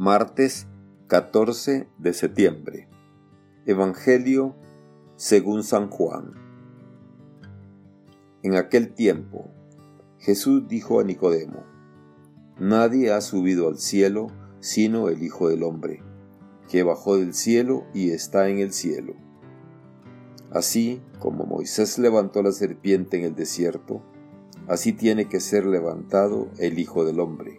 Martes 14 de septiembre. Evangelio según San Juan. En aquel tiempo, Jesús dijo a Nicodemo, Nadie ha subido al cielo sino el Hijo del Hombre, que bajó del cielo y está en el cielo. Así como Moisés levantó la serpiente en el desierto, así tiene que ser levantado el Hijo del Hombre,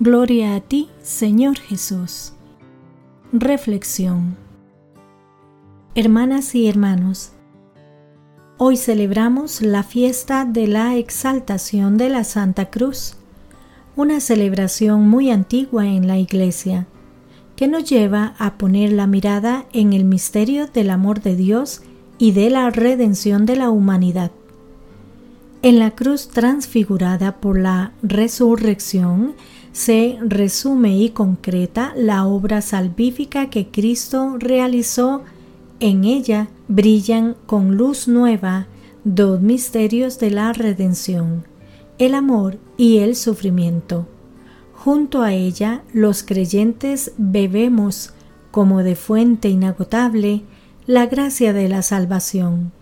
Gloria a ti, Señor Jesús. Reflexión. Hermanas y hermanos, hoy celebramos la fiesta de la exaltación de la Santa Cruz, una celebración muy antigua en la Iglesia, que nos lleva a poner la mirada en el misterio del amor de Dios y de la redención de la humanidad. En la cruz transfigurada por la resurrección se resume y concreta la obra salvífica que Cristo realizó. En ella brillan con luz nueva dos misterios de la redención, el amor y el sufrimiento. Junto a ella los creyentes bebemos, como de fuente inagotable, la gracia de la salvación.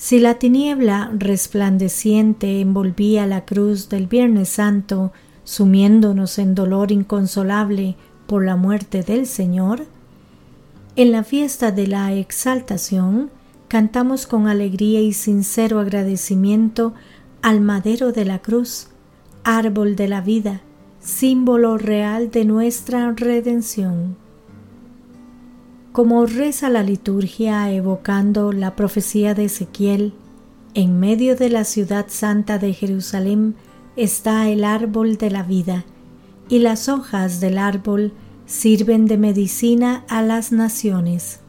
Si la tiniebla resplandeciente envolvía la cruz del Viernes Santo, sumiéndonos en dolor inconsolable por la muerte del Señor, en la fiesta de la exaltación cantamos con alegría y sincero agradecimiento al madero de la cruz, árbol de la vida, símbolo real de nuestra redención como reza la liturgia evocando la profecía de Ezequiel, en medio de la ciudad santa de Jerusalén está el árbol de la vida, y las hojas del árbol sirven de medicina a las naciones.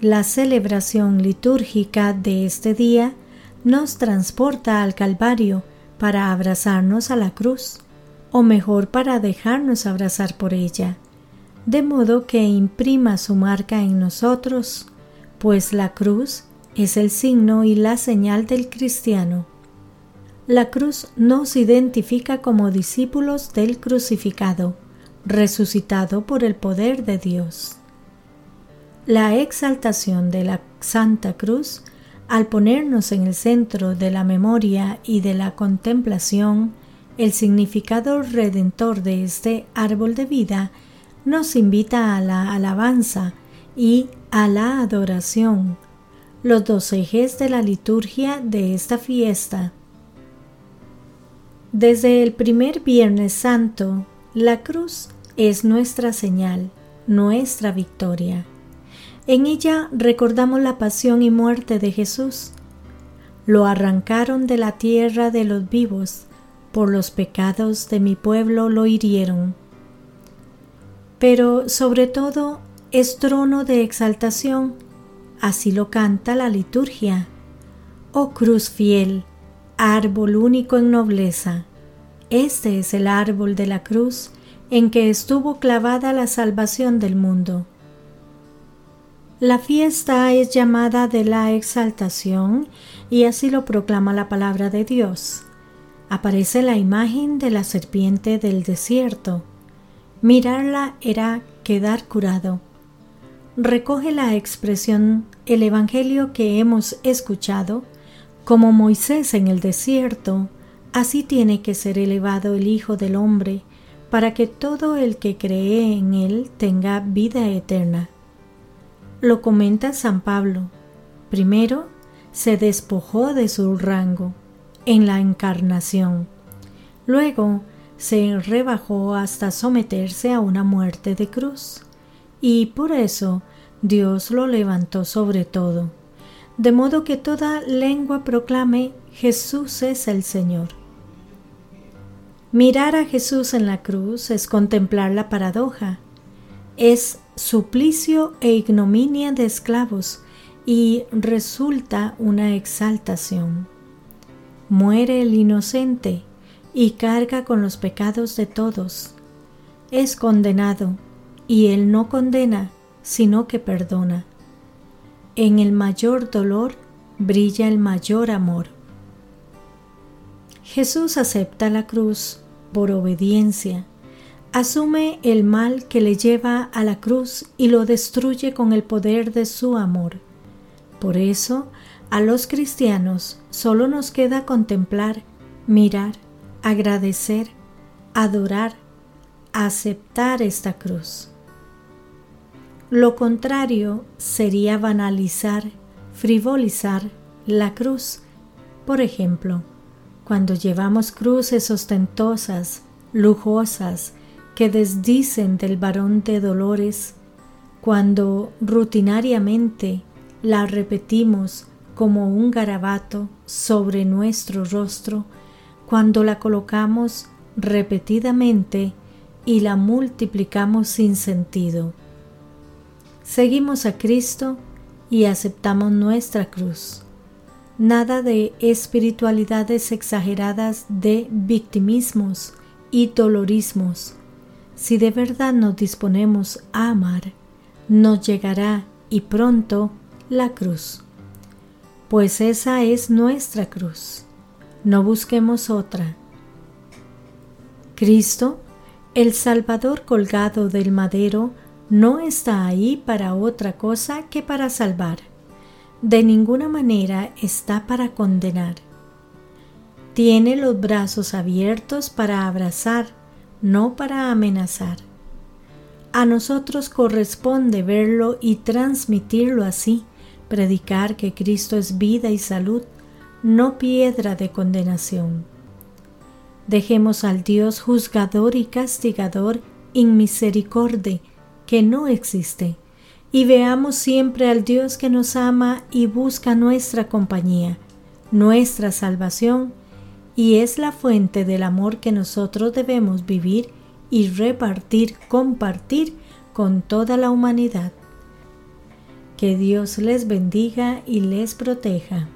La celebración litúrgica de este día nos transporta al Calvario para abrazarnos a la cruz, o mejor para dejarnos abrazar por ella de modo que imprima su marca en nosotros, pues la cruz es el signo y la señal del cristiano. La cruz nos identifica como discípulos del crucificado, resucitado por el poder de Dios. La exaltación de la Santa Cruz, al ponernos en el centro de la memoria y de la contemplación, el significado redentor de este árbol de vida nos invita a la alabanza y a la adoración, los dos ejes de la liturgia de esta fiesta. Desde el primer Viernes Santo, la cruz es nuestra señal, nuestra victoria. En ella recordamos la pasión y muerte de Jesús. Lo arrancaron de la tierra de los vivos, por los pecados de mi pueblo lo hirieron pero sobre todo es trono de exaltación, así lo canta la liturgia. Oh cruz fiel, árbol único en nobleza, este es el árbol de la cruz en que estuvo clavada la salvación del mundo. La fiesta es llamada de la exaltación y así lo proclama la palabra de Dios. Aparece la imagen de la serpiente del desierto Mirarla era quedar curado. Recoge la expresión el Evangelio que hemos escuchado, como Moisés en el desierto, así tiene que ser elevado el Hijo del Hombre, para que todo el que cree en él tenga vida eterna. Lo comenta San Pablo. Primero, se despojó de su rango en la encarnación. Luego, se rebajó hasta someterse a una muerte de cruz, y por eso Dios lo levantó sobre todo, de modo que toda lengua proclame Jesús es el Señor. Mirar a Jesús en la cruz es contemplar la paradoja. Es suplicio e ignominia de esclavos y resulta una exaltación. Muere el inocente y carga con los pecados de todos. Es condenado y él no condena, sino que perdona. En el mayor dolor brilla el mayor amor. Jesús acepta la cruz por obediencia, asume el mal que le lleva a la cruz y lo destruye con el poder de su amor. Por eso, a los cristianos solo nos queda contemplar, mirar, agradecer, adorar, aceptar esta cruz. Lo contrario sería banalizar, frivolizar la cruz. Por ejemplo, cuando llevamos cruces ostentosas, lujosas, que desdicen del varón de dolores, cuando rutinariamente la repetimos como un garabato sobre nuestro rostro, cuando la colocamos repetidamente y la multiplicamos sin sentido Seguimos a Cristo y aceptamos nuestra cruz. Nada de espiritualidades exageradas de victimismos y dolorismos. Si de verdad nos disponemos a amar, nos llegará y pronto la cruz. Pues esa es nuestra cruz. No busquemos otra. Cristo, el Salvador colgado del madero, no está ahí para otra cosa que para salvar. De ninguna manera está para condenar. Tiene los brazos abiertos para abrazar, no para amenazar. A nosotros corresponde verlo y transmitirlo así, predicar que Cristo es vida y salud, no piedra de condenación. Dejemos al Dios juzgador y castigador inmisericordia que no existe, y veamos siempre al Dios que nos ama y busca nuestra compañía, nuestra salvación, y es la fuente del amor que nosotros debemos vivir y repartir, compartir con toda la humanidad. Que Dios les bendiga y les proteja.